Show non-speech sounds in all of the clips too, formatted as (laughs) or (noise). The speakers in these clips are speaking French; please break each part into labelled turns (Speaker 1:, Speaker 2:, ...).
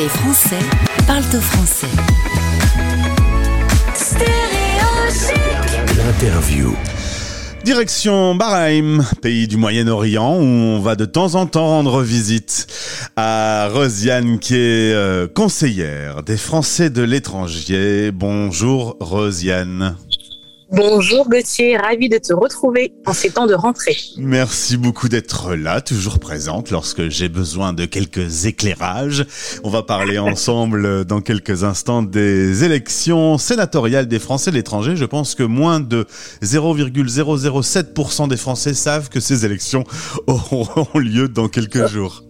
Speaker 1: Les Français parlent au français.
Speaker 2: L'interview.
Speaker 3: Direction Bahreïn, pays du Moyen-Orient, où on va de temps en temps rendre visite à Rosiane, qui est euh, conseillère des Français de l'étranger. Bonjour Rosiane.
Speaker 4: Bonjour Gauthier, ravi de te retrouver en ces temps de rentrée.
Speaker 3: Merci beaucoup d'être là, toujours présente lorsque j'ai besoin de quelques éclairages. On va parler (laughs) ensemble dans quelques instants des élections sénatoriales des Français de l'étranger. Je pense que moins de 0,007% des Français savent que ces élections (laughs) auront lieu dans quelques jours.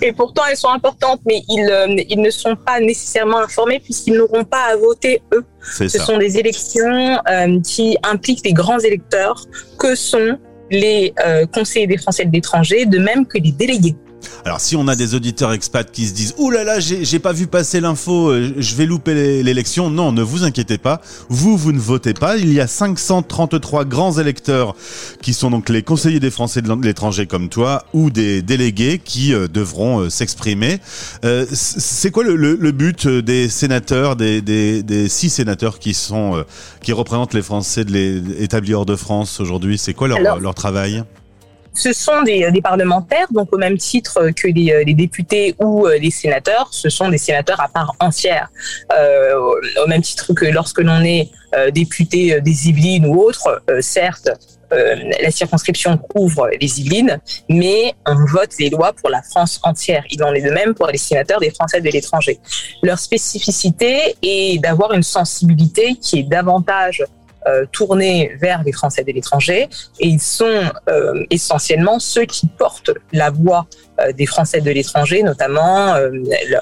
Speaker 4: Et pourtant, elles sont importantes, mais ils, euh, ils ne sont pas nécessairement informés puisqu'ils n'auront pas à voter eux. Ce
Speaker 3: ça.
Speaker 4: sont des élections euh, qui impliquent les grands électeurs que sont les euh, conseillers des Français de l'étranger, de même que les délégués.
Speaker 3: Alors si on a des auditeurs expats qui se disent « Ouh là là, j'ai pas vu passer l'info, euh, je vais louper l'é- l'élection », non, ne vous inquiétez pas, vous, vous ne votez pas. Il y a 533 grands électeurs qui sont donc les conseillers des Français de l'étranger comme toi ou des délégués qui euh, devront euh, s'exprimer. Euh, C'est quoi le, le- le but euh, des sénateurs, des, des, des six sénateurs qui sont euh, qui représentent les Français de établis hors de France aujourd'hui? C'est quoi leur,
Speaker 4: Alors,
Speaker 3: leur travail?
Speaker 4: Ce sont des, des parlementaires, donc au même titre que les, euh, les députés ou euh, les sénateurs, ce sont des sénateurs à part entière. Euh, au- même titre que lorsque l'on est euh, député des Yvelines ou autre, euh, certes, euh, la circonscription couvre les Yvelines, mais on vote les lois pour la France entière. Il en est de même pour les sénateurs des Français de l'étranger. Leur spécificité est d'avoir une sensibilité qui est davantage euh, tournée vers les Français de l'étranger et ils sont euh, essentiellement ceux qui portent la voix euh, des Français de l'étranger, notamment euh,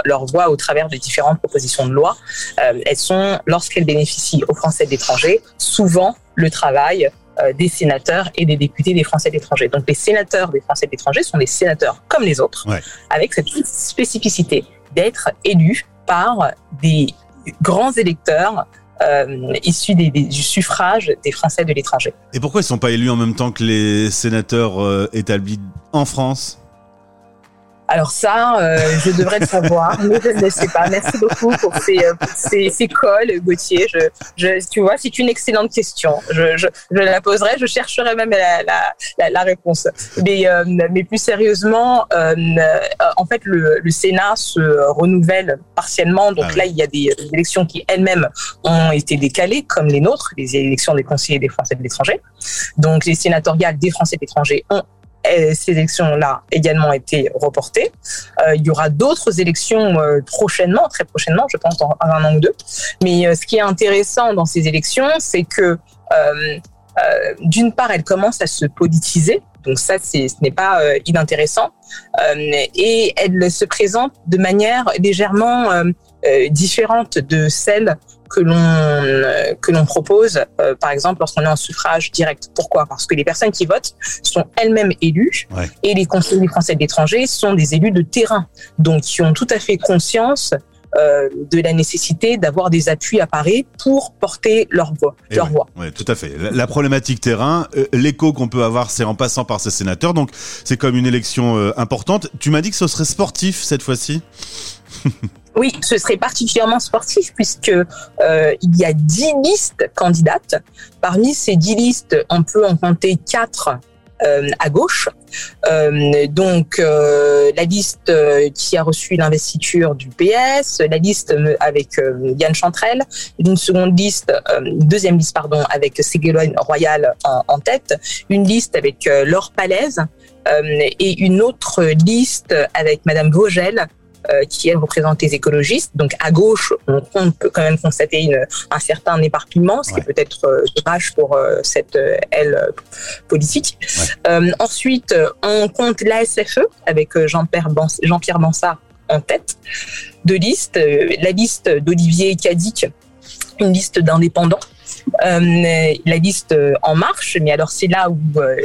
Speaker 4: leur, voix au travers de différentes propositions de loi. Euh, elles sont, lorsqu'elles bénéficient aux Français de l'étranger, souvent le travail euh, des sénateurs et des députés des Français de l'étranger. Donc les sénateurs des Français de l'étranger sont des sénateurs comme les autres,
Speaker 3: Ouais.
Speaker 4: avec cette spécificité d'être élus par des grands électeurs euh, issus du suffrage des Français de l'étranger.
Speaker 3: Et pourquoi ils sont pas élus en même temps que les sénateurs euh, établis en France?
Speaker 4: Alors ça, euh, je devrais le savoir, mais je ne le sais pas. Merci beaucoup pour ces, euh, pour ces, ces calls, Gauthier. Je, je, tu vois, c'est une excellente question. Je, je, je la poserai, je chercherai même la, la, la, la réponse. Mais, euh, mais plus sérieusement, euh, en fait, le, le Sénat se renouvelle partiellement. Donc
Speaker 3: Ah oui.
Speaker 4: là, il y a des élections qui elles-mêmes ont été décalées, comme les nôtres, les élections des conseillers des Français de l'étranger. Donc les sénatoriales des Français de l'étranger ont euh, ces élections-là également été reportées. Euh, il y aura d'autres élections euh, prochainement, très prochainement, je pense en, en un an ou deux. Mais euh, ce qui est intéressant dans ces élections, c'est que euh, euh, d'une part, elles commencent à se politiser. Donc ça, ce n'est pas euh, inintéressant. Et elles se présentent de manière légèrement différente de celle que l'on euh, que l'on propose, euh, par exemple, lorsqu'on est en suffrage direct. Pourquoi? Parce que les personnes qui votent sont elles-mêmes élues
Speaker 3: Ouais.
Speaker 4: et les conseillers français de l'étranger sont des élus de terrain, donc qui ont tout à fait conscience euh, de la nécessité d'avoir des appuis à Paris pour porter leur voix.
Speaker 3: Et
Speaker 4: leur
Speaker 3: ouais,
Speaker 4: voix.
Speaker 3: ouais, tout à fait. La, la problématique terrain, euh, l'écho qu'on peut avoir, c'est en passant par ces sénateurs. Donc, c'est comme une élection euh, importante. Tu m'as dit que ce serait sportif cette fois-ci? (laughs)
Speaker 4: Oui, ce serait particulièrement sportif puisque euh, il y a dix listes candidates. Parmi ces dix listes, on peut en compter quatre euh, à gauche. Euh, donc euh, la liste euh, qui a reçu l'investiture du PS, la liste euh, avec euh, Yann Chantrel, une seconde liste, deuxième liste pardon avec Ségolène Royal en, tête, une liste avec Laure Palaise et une autre liste avec Madame Vogel qui elle représente les écologistes. Donc à gauche, on, on peut quand même constater une, un certain éparpillement, ce qui
Speaker 3: Ouais.
Speaker 4: est peut-être euh, dommage pour euh, cette euh, aile euh, politique.
Speaker 3: Ouais.
Speaker 4: Euh, ensuite, euh, on compte l'ASFE avec euh, Jean-Pierre Bans- Jean-Pierre Bansard en tête de liste, euh, la liste d'Olivier Cadic, une liste d'indépendants. Euh, la liste En Marche. Mais alors c'est là où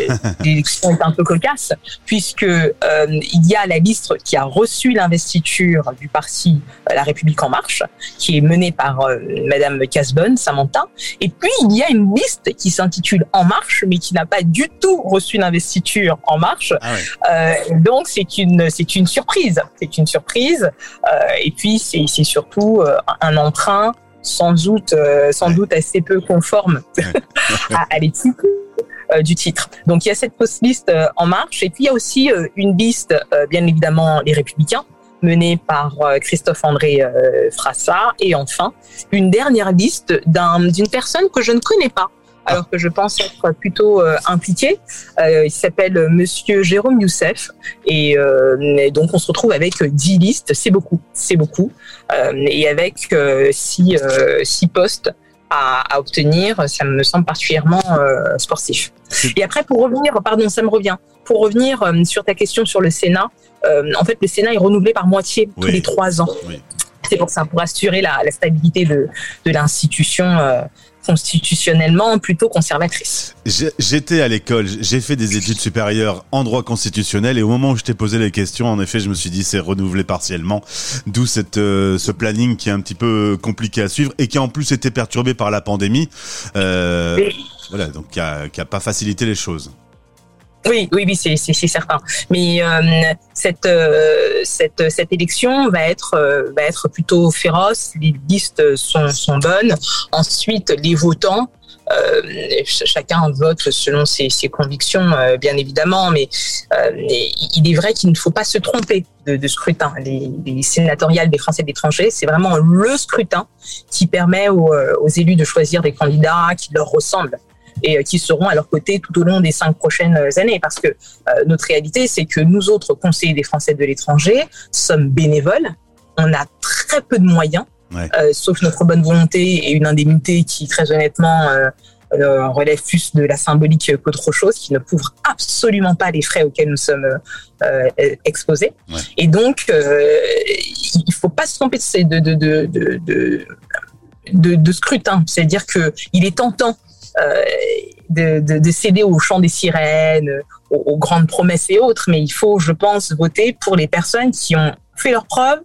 Speaker 4: (laughs) l'élection est un peu cocasse, puisque il y a la liste qui a reçu l'investiture du parti La République En Marche, qui est menée par Madame Casbonne, Samantha. Et puis il y a une liste qui s'intitule En Marche, mais qui n'a pas du tout reçu l'investiture En Marche. Ah donc c'est une c'est une surprise. C'est une surprise. et puis c'est surtout un emprunt sans doute, euh, sans doute assez peu conforme (laughs) à, l'éthique euh, du titre. Donc il y a cette post-liste euh, en marche. Et puis il y a aussi une liste, bien évidemment, les Républicains menée par Christophe-André Frassat et enfin une dernière liste d'une personne que je ne connais pas, alors que je pense être plutôt euh, impliqué. Euh, il s'appelle Monsieur Jérôme Youssef et, euh, donc on se retrouve avec 10 listes, c'est beaucoup, c'est beaucoup, et avec 6 six, postes à, à, obtenir, ça me semble particulièrement sportif. Et après, pour revenir, pardon, ça me revient, pour revenir sur ta question sur le Sénat, en fait, le Sénat est renouvelé par moitié tous les trois ans. C'est pour ça, pour assurer la, la stabilité de, de l'institution constitutionnellement plutôt conservatrice.
Speaker 3: J'étais à l'école, j'ai fait des études supérieures en droit constitutionnel et au moment où je t'ai posé les questions, en effet, je me suis dit c'est renouvelé partiellement, d'où cette euh, ce planning qui est un petit peu compliqué à suivre et qui en plus était perturbé par la pandémie. Euh, voilà, donc qui a, qui a pas facilité les choses.
Speaker 4: Oui, oui, oui, c'est certain. Mais euh, cette, euh, cette, cette élection va être, euh, plutôt féroce. Les listes sont, bonnes. Ensuite, les votants. chacun vote selon ses, convictions, bien évidemment, mais il est vrai qu'il ne faut pas se tromper de, de scrutin. Les, les, sénatoriales des Français de l'étranger, c'est vraiment le scrutin qui permet aux, aux élus de choisir des candidats qui leur ressemblent et euh, qui seront à leur côté tout au long des cinq prochaines années. Parce que euh, notre réalité, c'est que nous autres conseillers des Français de l'étranger sommes bénévoles. On a très peu de moyens, euh, sauf notre bonne volonté et une indemnité qui, très honnêtement, relève plus de la symbolique qu'autre chose, qui ne couvre absolument pas les frais auxquels nous sommes exposés. Et donc, il ne faut pas se tromper de, de, de, de, de scrutin. C'est-à-dire qu'il est tentant euh, de, de, de, céder au chant des sirènes, aux, grandes promesses et autres, mais il faut, je pense, voter pour les personnes qui ont fait leurs preuves,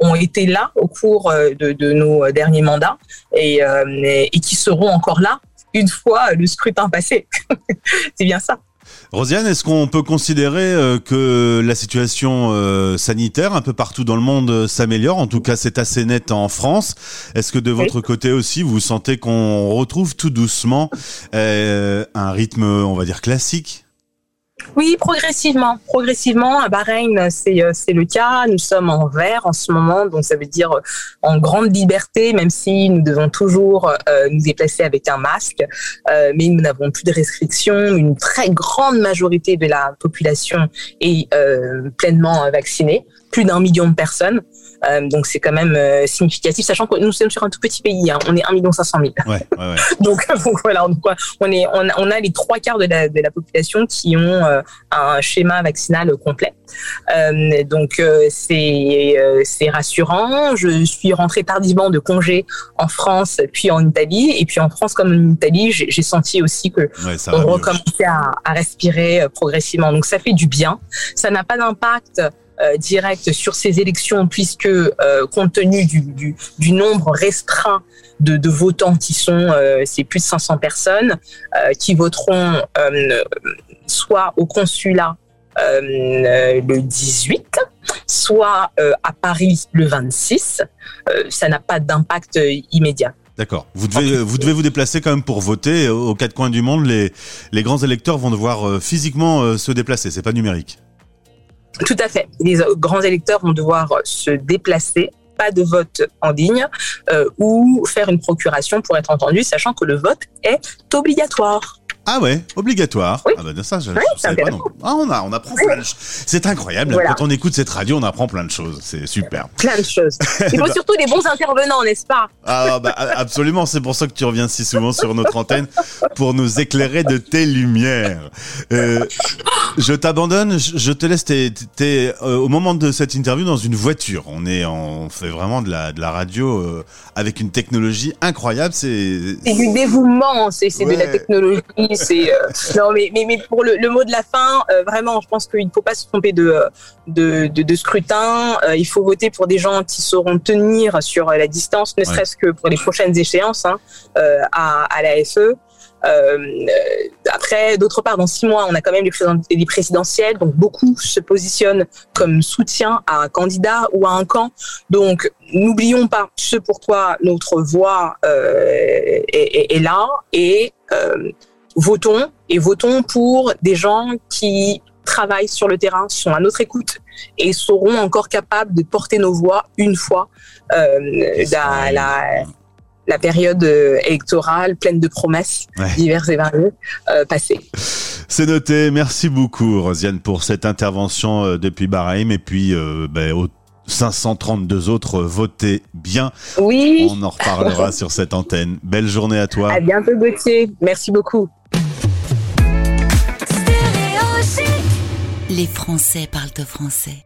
Speaker 4: ont été là au cours euh, de, de nos derniers mandats et, euh, et qui seront encore là une fois le scrutin passé. (laughs) C'est bien ça.
Speaker 3: Rosiane, est-ce qu'on peut considérer euh, que la situation euh, sanitaire un peu partout dans le monde euh, s'améliore? En tout cas, c'est assez net en France. Est-ce que de votre côté aussi, vous sentez qu'on retrouve tout doucement un rythme, on va dire, classique?
Speaker 4: Oui, progressivement. Progressivement, à Bahreïn, c'est, euh, c'est le cas. Nous sommes en vert en ce moment, donc ça veut dire euh, en grande liberté, même si nous devons toujours euh, nous déplacer avec un masque. mais nous n'avons plus de restrictions. Une très grande majorité de la population est pleinement vaccinée, plus d'un million de personnes. Euh, donc c'est quand même euh, significatif, sachant que nous sommes sur un tout petit pays. Hein. on est 1 million 500 000. Ouais, ouais, ouais. (laughs) donc, donc, voilà, on, est, on, on, a les trois quarts de la, de la population qui ont euh, un schéma vaccinal complet. donc c'est c'est rassurant. Je suis rentrée tardivement de congé en France puis en Italie et puis en France comme en Italie, j'ai senti aussi que on recommençait à, à respirer progressivement. Donc ça fait du bien. Ça n'a pas d'impact euh, direct sur ces élections, puisque euh, compte tenu du, nombre restreint de, votants qui sont, euh, c'est plus de 500 personnes, qui voteront soit au consulat le 18, soit à Paris le 26, ça n'a pas d'impact immédiat.
Speaker 3: D'accord. Vous devez, vous devez vous déplacer quand même pour voter. Aux quatre coins du monde, les, les grands électeurs vont devoir physiquement se déplacer. C'est pas numérique.
Speaker 4: Tout à fait. Les grands électeurs vont devoir se déplacer pas de vote en ligne euh, ou faire une procuration pour être entendu, sachant que le vote est obligatoire.
Speaker 3: Ah ouais, obligatoire.
Speaker 4: Oui.
Speaker 3: Ah bah ça, je,
Speaker 4: Oui,
Speaker 3: je savais pas non plus. Ah, on a, on apprend plein de choses. C'est incroyable.
Speaker 4: Voilà.
Speaker 3: Quand on écoute cette radio, on apprend plein de choses. C'est super.
Speaker 4: Plein de choses. Il faut (laughs) surtout des bons intervenants, n'est-ce pas?
Speaker 3: Ah bah absolument, c'est pour ça que tu reviens si souvent sur notre antenne pour nous éclairer de tes lumières. Euh, je t'abandonne, je te laisse. T'es, t'es, euh, au moment de cette interview dans une voiture. On est, en- on fait vraiment de la de la radio euh, avec une technologie incroyable. C'est
Speaker 4: C'est du dévouement, c'est c'est de la technologie, c'est euh, non mais, mais mais pour le, le mot de la fin, euh, vraiment, je pense qu'il ne faut pas se tromper de de, de, de scrutin. Euh, il faut voter pour des gens qui sauront tenir sur la distance, ne
Speaker 3: Ouais.
Speaker 4: serait-ce que pour les prochaines échéances hein, à, à la FE. Euh, euh, après, d'autre part, dans six mois, on a quand même les, président- les présidentielles, donc beaucoup se positionnent comme soutien à un candidat ou à un camp. Donc, n'oublions pas ce pourquoi notre voix euh, est, est- est là et euh, votons et votons pour des gens qui travaillent sur le terrain, sont à notre écoute et seront encore capables de porter nos voix une fois euh, la, la, la période euh, électorale pleine de promesses
Speaker 3: Ouais.
Speaker 4: diverses et variées euh, passée.
Speaker 3: C'est noté. Merci beaucoup, Rosiane, pour cette intervention euh, depuis Bahreïn. Et puis, euh, ben, aux 532 autres, euh, votez bien.
Speaker 4: Oui,
Speaker 3: On en reparlera sur cette antenne. Belle journée à toi.
Speaker 4: à bientôt Gauthier. Merci beaucoup.
Speaker 1: Les Français parlent de français.